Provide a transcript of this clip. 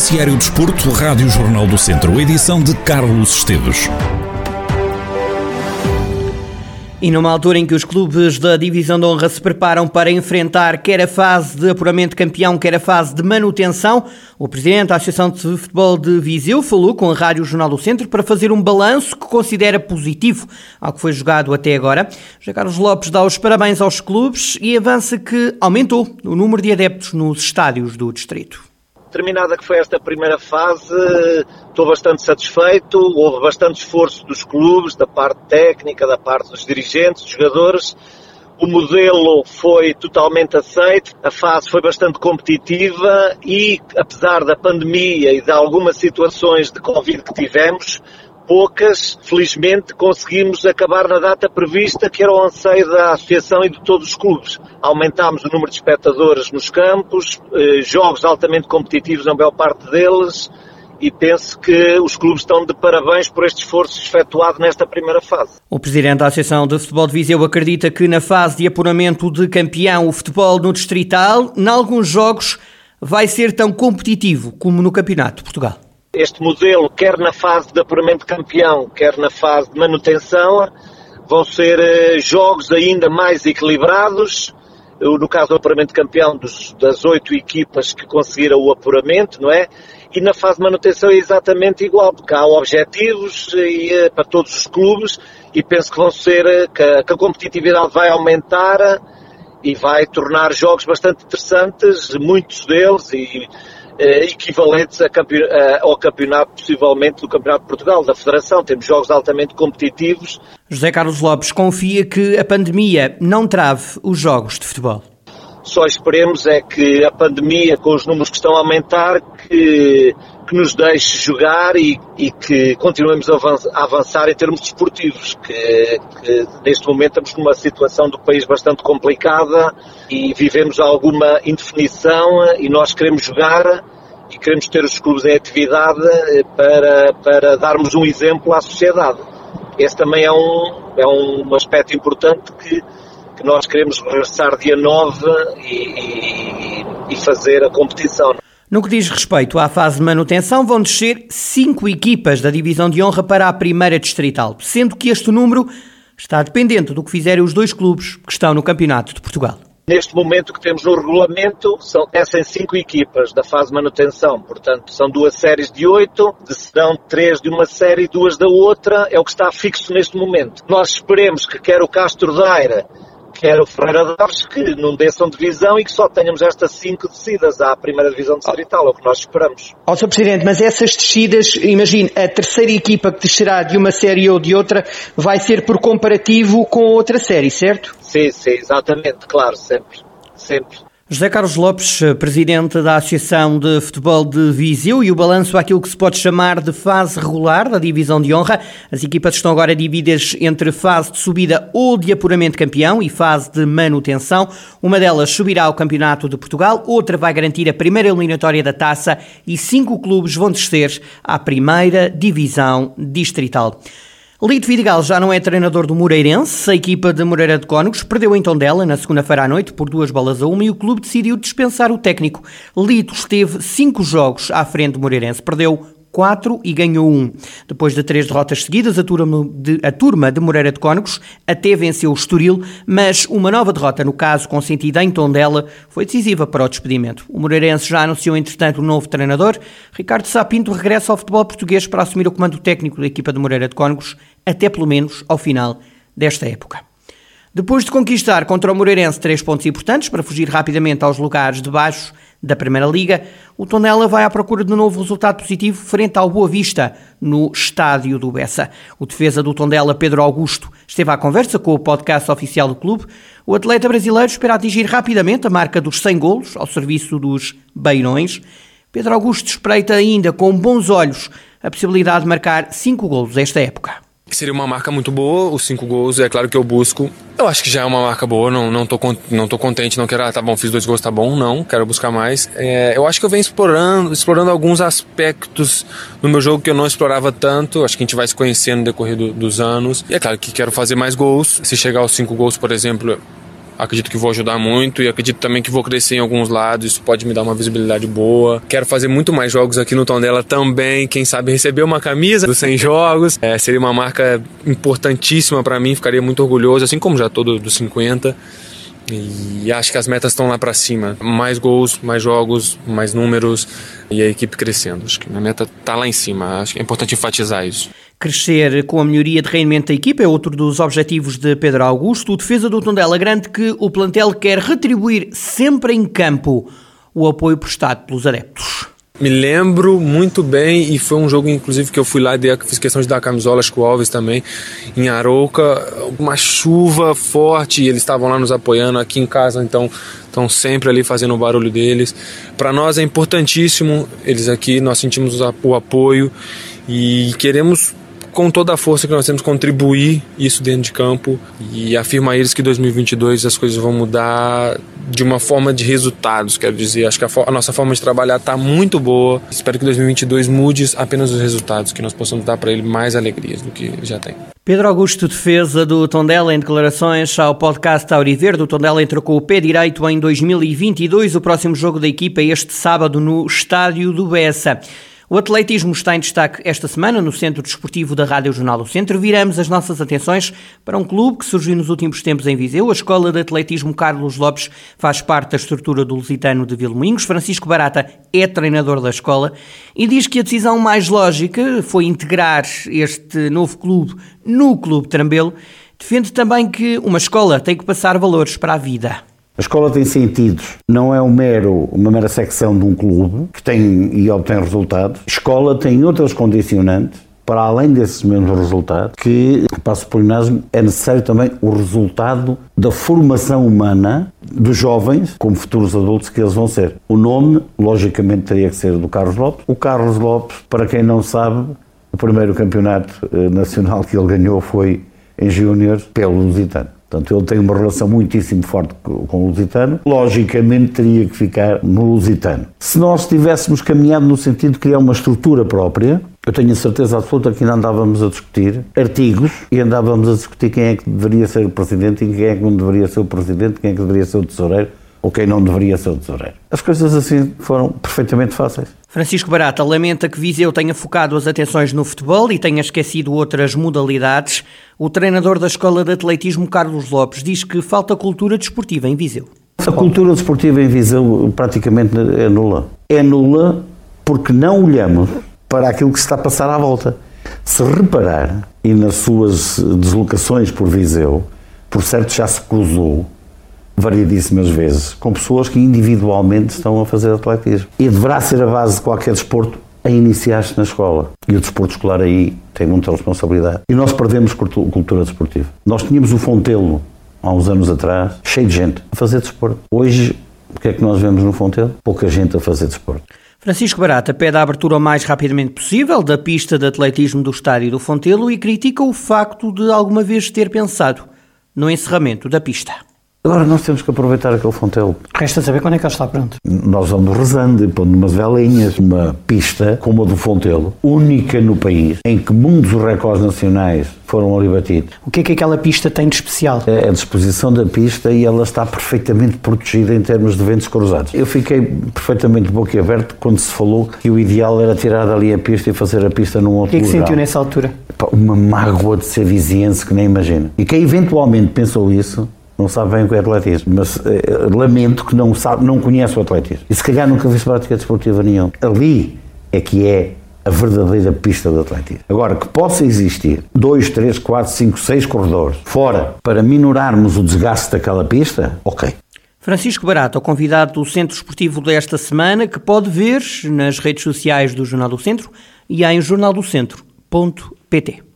Noticiário Desporto, Rádio Jornal do Centro, edição de Carlos Esteves. E numa altura em que os clubes da Divisão de Honra se preparam para enfrentar quer a fase de apuramento de campeão, quer a fase de manutenção, o Presidente da Associação de Futebol de Viseu falou com a Rádio Jornal do Centro para fazer um balanço que considera positivo ao que foi jogado até agora. Já Carlos Lopes dá os parabéns aos clubes e avança que aumentou o número de adeptos nos estádios do distrito terminada que foi esta primeira fase, estou bastante satisfeito. Houve bastante esforço dos clubes, da parte técnica, da parte dos dirigentes, dos jogadores. O modelo foi totalmente aceito, a fase foi bastante competitiva e, apesar da pandemia e de algumas situações de Covid que tivemos, poucas, felizmente conseguimos acabar na data prevista, que era o anseio da Associação e de todos os clubes. Aumentámos o número de espectadores nos campos, eh, jogos altamente competitivos na maior parte deles, e penso que os clubes estão de parabéns por este esforço efetuado nesta primeira fase. O presidente da Associação de Futebol de Viseu acredita que na fase de apuramento de campeão o futebol no Distrital, em alguns jogos, vai ser tão competitivo como no Campeonato de Portugal. Este modelo, quer na fase de apuramento campeão, quer na fase de manutenção, vão ser eh, jogos ainda mais equilibrados. No caso do apuramento campeão, dos, das oito equipas que conseguiram o apuramento, não é? E na fase de manutenção é exatamente igual, porque há objetivos e, eh, para todos os clubes e penso que vão ser, eh, que a, que a competitividade vai aumentar e vai tornar jogos bastante interessantes, muitos deles, e eh, equivalentes a campeon ao campeonato, possivelmente, do Campeonato de Portugal, da Federação. Temos jogos altamente competitivos. José Carlos Lopes confia que a pandemia não trave os jogos de futebol. Só esperemos é que a pandemia, com os números que estão a aumentar, que, que nos deixe jogar e, e que continuemos a avançar em termos desportivos, que, que neste momento estamos numa situação do país bastante complicada e vivemos alguma indefinição e nós queremos jogar e queremos ter os clubes em atividade eh, para, para darmos um exemplo à sociedade. Esse também é um, é um aspecto importante que, que nós queremos regressar dia 9 e, e, e fazer a competição. No que diz respeito à fase de manutenção, vão descer cinco equipas da divisão de honra para a primeira distrital, sendo que este número está dependente do que fizerem os dois clubes que estão no Campeonato de Portugal. Neste momento que temos no regulamento, são, essas cinco equipas da fase de manutenção, portanto, são duas séries de oito, serão três de uma série e duas da outra, é o que está fixo neste momento. Nós esperemos que quer o Castro Daire quer o Ferreira Daves, que não desçam divisão e que só tenhamos estas cinco descidas à primeira divisão distrital, é o que nós esperamos. Ó, oh, Sr. Presidente, mas essas descidas, imagine, a terceira equipa que descerá de uma série ou de outra vai ser por comparativo com outra série, certo? Sim, sim, exatamente, claro, sempre, sempre. José Carlos Lopes, presidente da Associação de Futebol de Viseu, e o balanço àquilo que se pode chamar de fase regular da divisão de honra. As equipas estão agora divididas entre fase de subida ou de apuramento campeão e fase de manutenção. Uma delas subirá ao Campeonato de Portugal, outra vai garantir a primeira eliminatória da taça e cinco clubes vão descer à primeira divisão distrital. Lito Vidigal já não é treinador do Moreirense. A equipa de Moreira de Cónegos perdeu em Tondela na segunda-feira à noite por duas bolas a uma e o clube decidiu dispensar o técnico. Lito esteve cinco jogos à frente do Moreirense. Perdeu 4 e ganhou 1. Depois de três derrotas seguidas, a turma, de, a turma de Moreira de Cónegos até venceu o Estoril, mas uma nova derrota, no caso consentida em Tondela, foi decisiva para o despedimento. O Moreirense já anunciou, entretanto, um novo treinador. Ricardo Sapinto regressa ao futebol português para assumir o comando técnico da equipa de Moreira de Cónegos, até pelo menos ao final desta época. Depois de conquistar contra o Moreirense três pontos importantes para fugir rapidamente aos lugares de baixo da Primeira Liga, o Tondela vai à procura de um novo resultado positivo frente ao Boa Vista, no estádio do Bessa. O defesa do Tondela, Pedro Augusto, esteve à conversa com o podcast oficial do clube. O atleta brasileiro espera atingir rapidamente a marca dos 100 golos ao serviço dos Beirões. Pedro Augusto espreita ainda com bons olhos a possibilidade de marcar 5 golos esta época seria uma marca muito boa, os cinco gols, é claro que eu busco. Eu acho que já é uma marca boa, não, não, tô, não tô contente, não quero, ah, tá bom, fiz dois gols, tá bom, não, quero buscar mais. É, eu acho que eu venho explorando, explorando alguns aspectos no meu jogo que eu não explorava tanto, acho que a gente vai se conhecendo no decorrer do, dos anos. E é claro que quero fazer mais gols, se chegar aos cinco gols, por exemplo, Acredito que vou ajudar muito e acredito também que vou crescer em alguns lados. Isso pode me dar uma visibilidade boa. Quero fazer muito mais jogos aqui no Tondela também. Quem sabe receber uma camisa dos 100 jogos. É, seria uma marca importantíssima para mim. Ficaria muito orgulhoso, assim como já todo dos 50. E acho que as metas estão lá para cima. Mais gols, mais jogos, mais números e a equipe crescendo. Acho que a meta está lá em cima. Acho que é importante enfatizar isso. Crescer com a melhoria de rendimento da equipa é outro dos objetivos de Pedro Augusto. O defesa do Tondela garante que o plantel quer retribuir sempre em campo o apoio prestado pelos adeptos. Me lembro muito bem e foi um jogo inclusive que eu fui lá e fiz questão de dar camisolas com o Alves também em Arouca, uma chuva forte e eles estavam lá nos apoiando aqui em casa, então estão sempre ali fazendo o barulho deles. Para nós é importantíssimo eles aqui, nós sentimos o apoio e queremos com toda a força que nós temos contribuir isso dentro de campo e afirmar eles que 2022 as coisas vão mudar de uma forma de resultados, quero dizer. Acho que a, a nossa forma de trabalhar está muito boa. Espero que 2022 mude apenas os resultados, que nós possamos dar para ele mais alegrias do que já tem. Pedro Augusto, defesa do Tondela em declarações ao podcast Auriverde. O Tondela entrou com o pé direito em 2022. O próximo jogo da equipa é este sábado no Estádio do Bessa. O atletismo está em destaque esta semana no Centro Desportivo da Rádio Jornal do Centro. Viramos as nossas atenções para um clube que surgiu nos últimos tempos em Viseu. A Escola de Atletismo Carlos Lopes faz parte da estrutura do Lusitano de Vilmoinhos. Francisco Barata é treinador da escola e diz que a decisão mais lógica foi integrar este novo clube no Clube Trambelo. Defende também que uma escola tem que passar valores para a vida. A escola tem sentidos, não é um mero, uma mera secção de um clube que tem e obtém resultados. A escola tem outras condicionantes para além desses mesmos resultados, que, para o polinário, é necessário também o resultado da formação humana dos jovens, como futuros adultos que eles vão ser. O nome, logicamente, teria que ser do Carlos Lopes. O Carlos Lopes, para quem não sabe, o primeiro campeonato eh, nacional que ele ganhou foi em Júnior pelo Lusitano. Portanto, ele tem uma relação muitíssimo forte com o Lusitano. Logicamente, teria que ficar no Lusitano. Se nós tivéssemos caminhado no sentido de criar uma estrutura própria, eu tenho a certeza absoluta que ainda andávamos a discutir artigos e andávamos a discutir quem é que deveria ser o presidente e quem é que não deveria ser o presidente, quem é que deveria ser o tesoureiro ou quem não deveria ser o tesoureiro. As coisas assim foram perfeitamente fáceis. Francisco Barata lamenta que Viseu tenha focado as atenções no futebol e tenha esquecido outras modalidades. O treinador da Escola de Atletismo, Carlos Lopes, diz que falta cultura desportiva em Viseu. A cultura desportiva em Viseu praticamente é nula. É nula porque não olhamos para aquilo que se está a passar à volta. Se reparar, e nas suas deslocações por Viseu, por certo já se cruzou variedíssimas vezes, com pessoas que individualmente estão a fazer atletismo. E deverá ser a base de qualquer desporto a iniciar-se na escola. E o desporto escolar aí tem muita responsabilidade. E nós perdemos cultura desportiva. Nós tínhamos o Fontelo, há uns anos atrás, cheio de gente a fazer desporto. Hoje, o que é que nós vemos no Fontelo? Pouca gente a fazer desporto. Francisco Barata pede a abertura o mais rapidamente possível da pista de atletismo do estádio do Fontelo e critica o facto de alguma vez ter pensado no encerramento da pista. Agora nós temos que aproveitar aquele fontelo. Resta saber quando é que ele está pronto. Nós vamos rezando e pondo umas velinhas, uma pista como a do Fontelo, única no país, em que muitos recordes nacionais foram ali batidos. O que é que aquela pista tem de especial? É a disposição da pista e ela está perfeitamente protegida em termos de ventos cruzados. Eu fiquei perfeitamente boquiaberto quando se falou que o ideal era tirar dali a pista e fazer a pista num outro lugar. O que é que lugar. sentiu nessa altura? Uma mágoa de ser viziense que nem imagina. E quem eventualmente pensou isso não sabe bem o que é atletismo, mas eh, lamento que não sabe, não conhece o atletismo. E se calhar nunca fez prática desportiva nenhuma. Ali é que é a verdadeira pista de atletismo. Agora, que possa existir dois, três, quatro, cinco, seis corredores fora para minorarmos o desgaste daquela pista, ok. Francisco Barata, o convidado do Centro Esportivo desta semana, que pode ver nas redes sociais do Jornal do Centro e em jornaldocentro.pt.